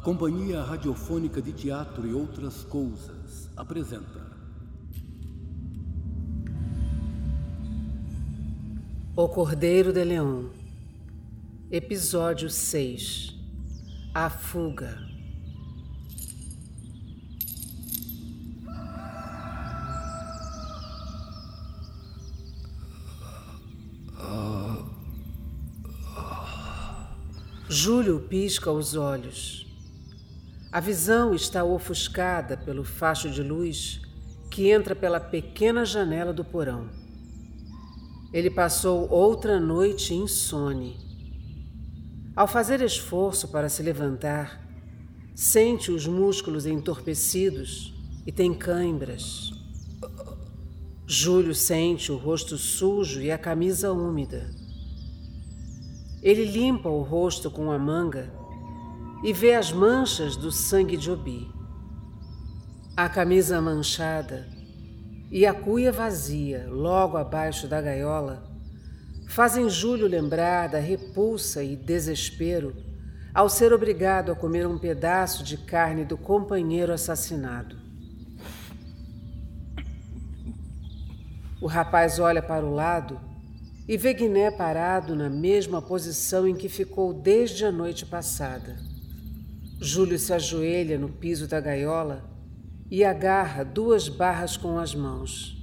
A Companhia Radiofônica de Teatro e Outras Coisas apresenta. O Cordeiro de Leão, Episódio 6 A Fuga. Júlio pisca os olhos. A visão está ofuscada pelo facho de luz que entra pela pequena janela do porão. Ele passou outra noite insone. Ao fazer esforço para se levantar, sente os músculos entorpecidos e tem cãibras. Júlio sente o rosto sujo e a camisa úmida. Ele limpa o rosto com a manga e vê as manchas do sangue de Obi. A camisa manchada e a cuia vazia, logo abaixo da gaiola, fazem Júlio lembrar da repulsa e desespero ao ser obrigado a comer um pedaço de carne do companheiro assassinado. O rapaz olha para o lado e vê Guiné parado na mesma posição em que ficou desde a noite passada. Júlio se ajoelha no piso da gaiola e agarra duas barras com as mãos.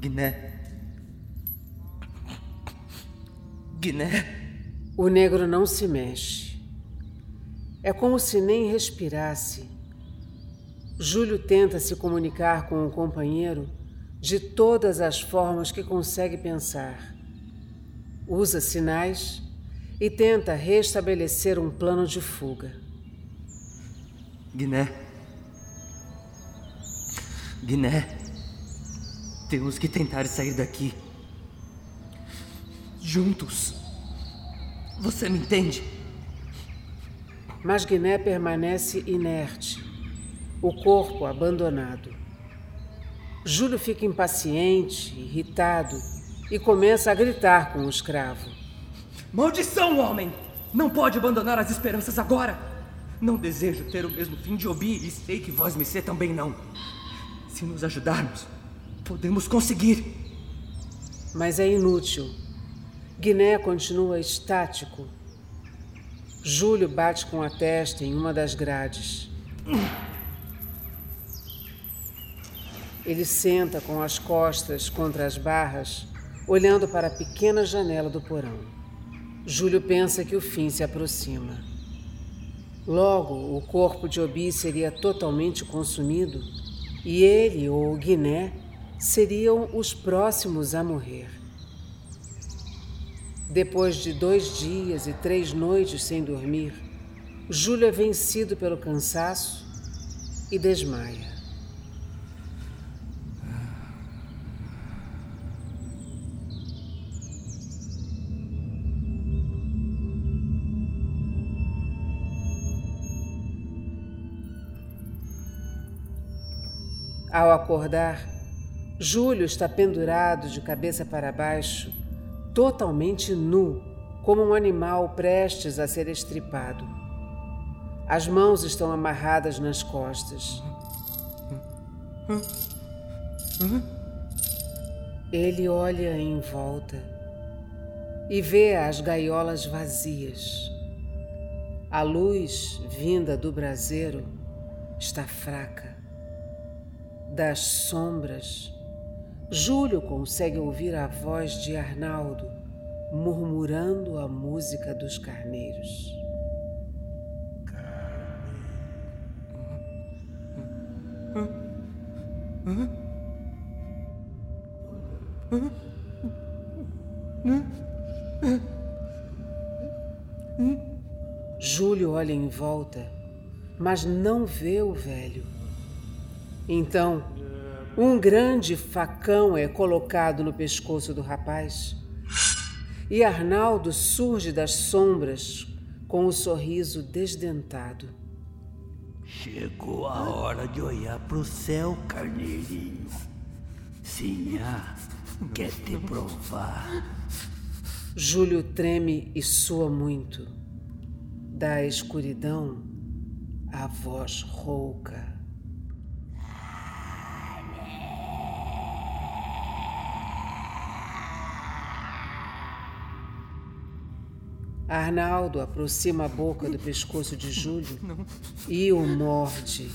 Guiné. Guiné. O negro não se mexe. É como se nem respirasse. Júlio tenta se comunicar com o companheiro de todas as formas que consegue pensar usa sinais e tenta restabelecer um plano de fuga. Guiné. Guiné. Temos que tentar sair daqui. Juntos. Você me entende? Mas Guiné permanece inerte, o corpo abandonado. Júlio fica impaciente, irritado e começa a gritar com o escravo. Maldição, homem! Não pode abandonar as esperanças agora! Não desejo ter o mesmo fim de Obi e sei que vós me ser também não. Se nos ajudarmos, podemos conseguir. Mas é inútil. Guiné continua estático. Júlio bate com a testa em uma das grades. Ele senta com as costas contra as barras olhando para a pequena janela do porão. Júlio pensa que o fim se aproxima. Logo, o corpo de Obi seria totalmente consumido e ele ou Guiné seriam os próximos a morrer. Depois de dois dias e três noites sem dormir, Júlio é vencido pelo cansaço e desmaia. Ao acordar, Júlio está pendurado de cabeça para baixo, totalmente nu, como um animal prestes a ser estripado. As mãos estão amarradas nas costas. Ele olha em volta e vê as gaiolas vazias. A luz vinda do braseiro está fraca das sombras, Júlio consegue ouvir a voz de Arnaldo murmurando a música dos carneiros. Júlio olha em volta, mas não vê o velho. Então, um grande facão é colocado no pescoço do rapaz e Arnaldo surge das sombras com o sorriso desdentado. Chegou a hora de olhar pro céu, carneirinho. Sinha quer te provar. Júlio treme e soa muito. Da escuridão, a voz rouca. Arnaldo aproxima a boca do pescoço de Júlio e o morde.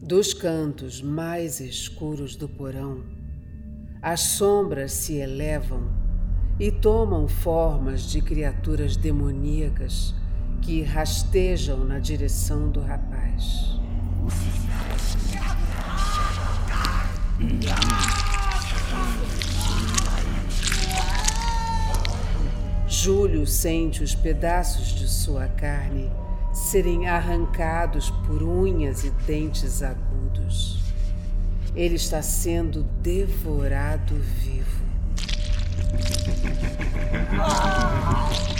Dos cantos mais escuros do porão, as sombras se elevam e tomam formas de criaturas demoníacas que rastejam na direção do rapaz. Júlio sente os pedaços de sua carne serem arrancados por unhas e dentes agudos. Ele está sendo devorado vivo.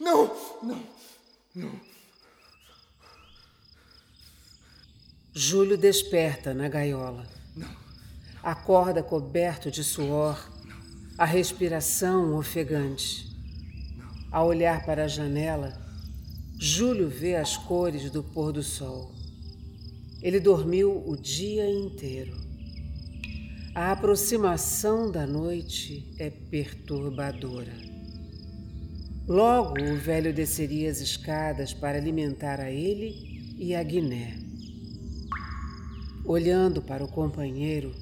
Não, não, não. Júlio desperta na gaiola. Não. Acorda coberto de suor, a respiração ofegante. Ao olhar para a janela, Júlio vê as cores do pôr do sol. Ele dormiu o dia inteiro. A aproximação da noite é perturbadora. Logo o velho desceria as escadas para alimentar a ele e a Guiné. Olhando para o companheiro,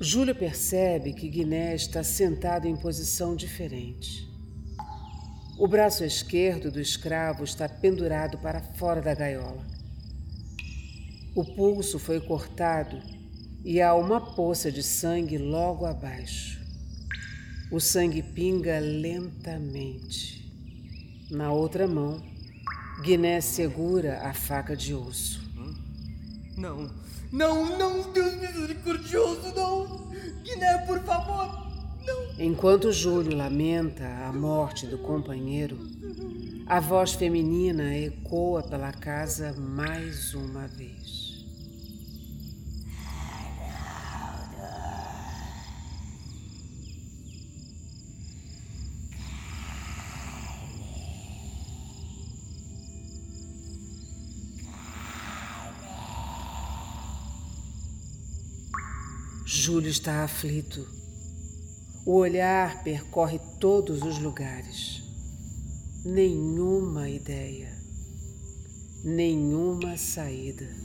Júlio percebe que Guiné está sentado em posição diferente. O braço esquerdo do escravo está pendurado para fora da gaiola. O pulso foi cortado e há uma poça de sangue logo abaixo. O sangue pinga lentamente. Na outra mão, Guiné segura a faca de osso. Não, não, não, Deus misericordioso, não! Guiné, por favor, não! Enquanto Júlio lamenta a morte do companheiro, a voz feminina ecoa pela casa mais uma vez. Júlio está aflito. O olhar percorre todos os lugares. Nenhuma ideia. Nenhuma saída.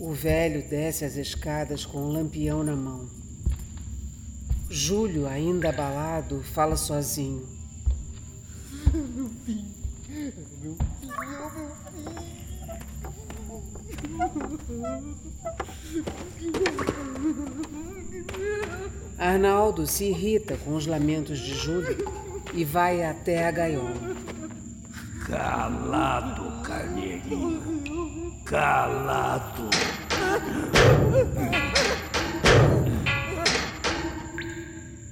O velho desce as escadas com um lampião na mão. Júlio, ainda abalado, fala sozinho. Meu filho, meu. Arnaldo se irrita com os lamentos de Júlio e vai até a gaiola. Calado, carneirinho calado.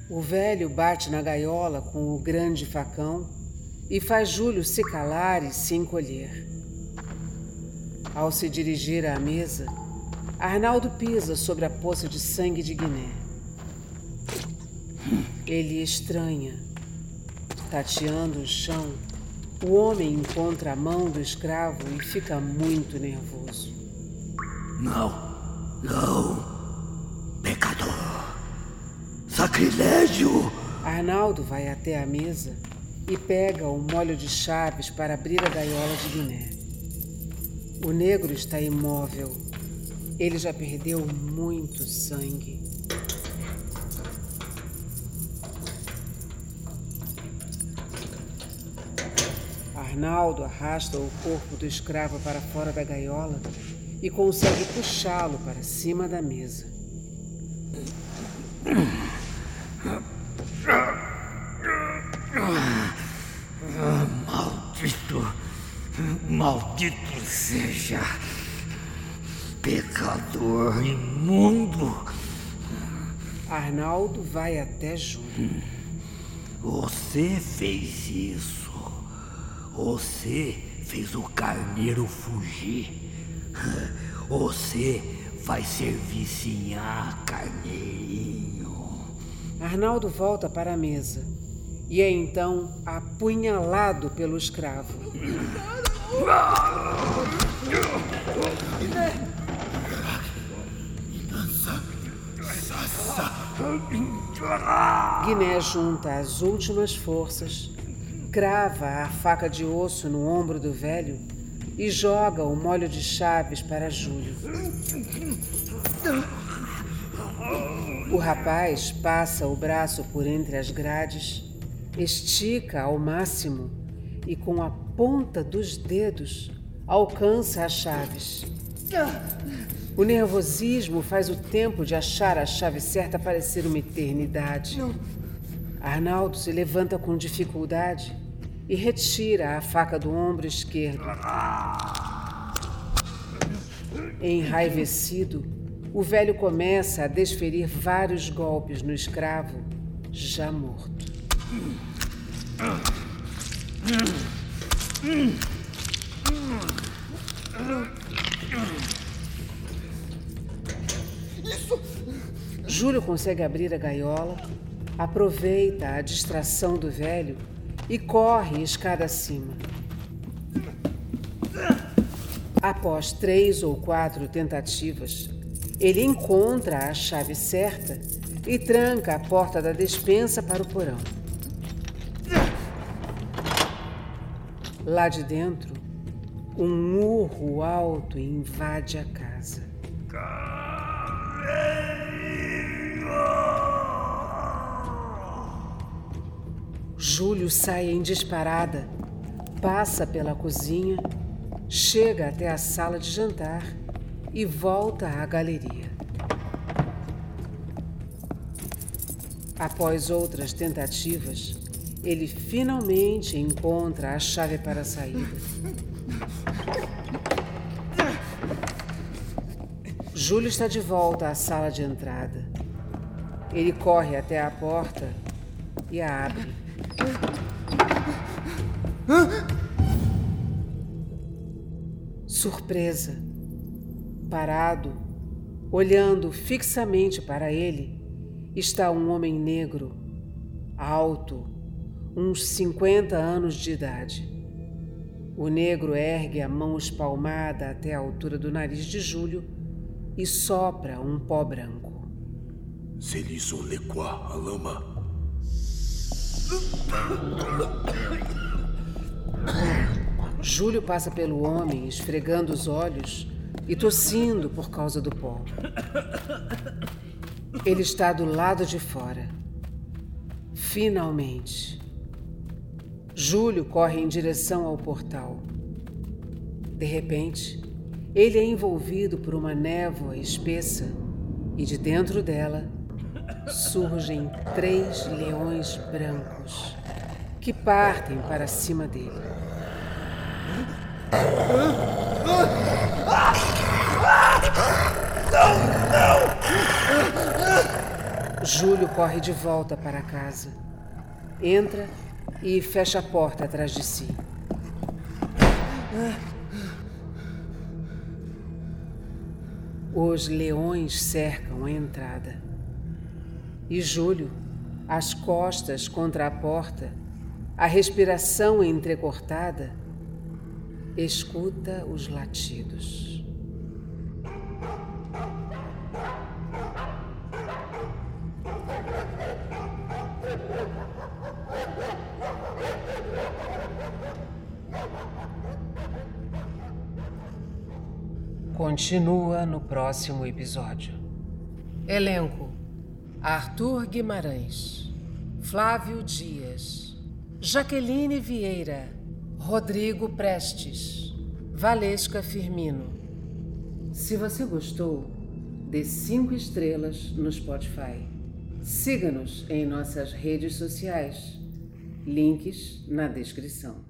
O velho bate na gaiola com o grande facão e faz Júlio se calar e se encolher. Ao se dirigir à mesa, Arnaldo pisa sobre a poça de sangue de Guiné. Ele estranha, tateando o chão o homem encontra a mão do escravo e fica muito nervoso. Não, não, pecador, sacrilégio. Arnaldo vai até a mesa e pega o molho de chaves para abrir a gaiola de Guiné. O negro está imóvel, Ele já perdeu muito sangue. Arnaldo arrasta o corpo do escravo para fora da gaiola e consegue puxá-lo para cima da mesa. Maldito, maldito seja, pecador imundo. Arnaldo vai até Júlio. Você fez isso. Você fez o carneiro fugir. Você vai servicinhar, carneirinho. Arnaldo volta para a mesa e é então apunhalado pelo escravo. Guiné junta as últimas forças, crava a faca de osso no ombro do velho e joga o molho de chaves para Júlio. O rapaz passa o braço por entre as grades, estica ao máximo e, com a ponta dos dedos, alcança as chaves. O nervosismo faz o tempo de achar a chave certa parecer uma eternidade. Arnaldo se levanta com dificuldade e retira a faca do ombro esquerdo. Enraivecido, o velho começa a desferir vários golpes no escravo, já morto. Júlio consegue abrir a gaiola, aproveita a distração do velho e corre escada acima. Após três ou quatro tentativas, ele encontra a chave certa e tranca a porta da despensa para o porão. Lá de dentro, um urro alto invade a casa. Júlio sai em disparada, passa pela cozinha, chega até a sala de jantar e volta à galeria. Após outras tentativas, ele finalmente encontra a chave para a saída. Júlio está de volta à sala de entrada. Ele corre até a porta e a abre. Surpresa. Parado, olhando fixamente para ele, está um homem negro, alto, uns 50 anos de idade. O negro ergue a mão espalmada até a altura do nariz de Júlio e sopra um pó branco. Lequois, a lama. Júlio passa pelo homem, esfregando os olhos e tossindo por causa do pó. Ele está do lado de fora. Finalmente. Júlio corre em direção ao portal. De repente, ele é envolvido por uma névoa espessa e de dentro dela surgem três leões brancos que partem para cima dele. Júlio corre de volta para casa. Entra e fecha a porta atrás de si. Os leões cercam a entrada. E Júlio, as costas contra a porta, a respiração entrecortada, escuta os latidos. continua no próximo episódio. Elenco: Arthur Guimarães, Flávio Dias, Jaqueline Vieira, Rodrigo Prestes, Valesca Firmino. Se você gostou, dê cinco estrelas no Spotify. Siga-nos em nossas redes sociais. Links na descrição.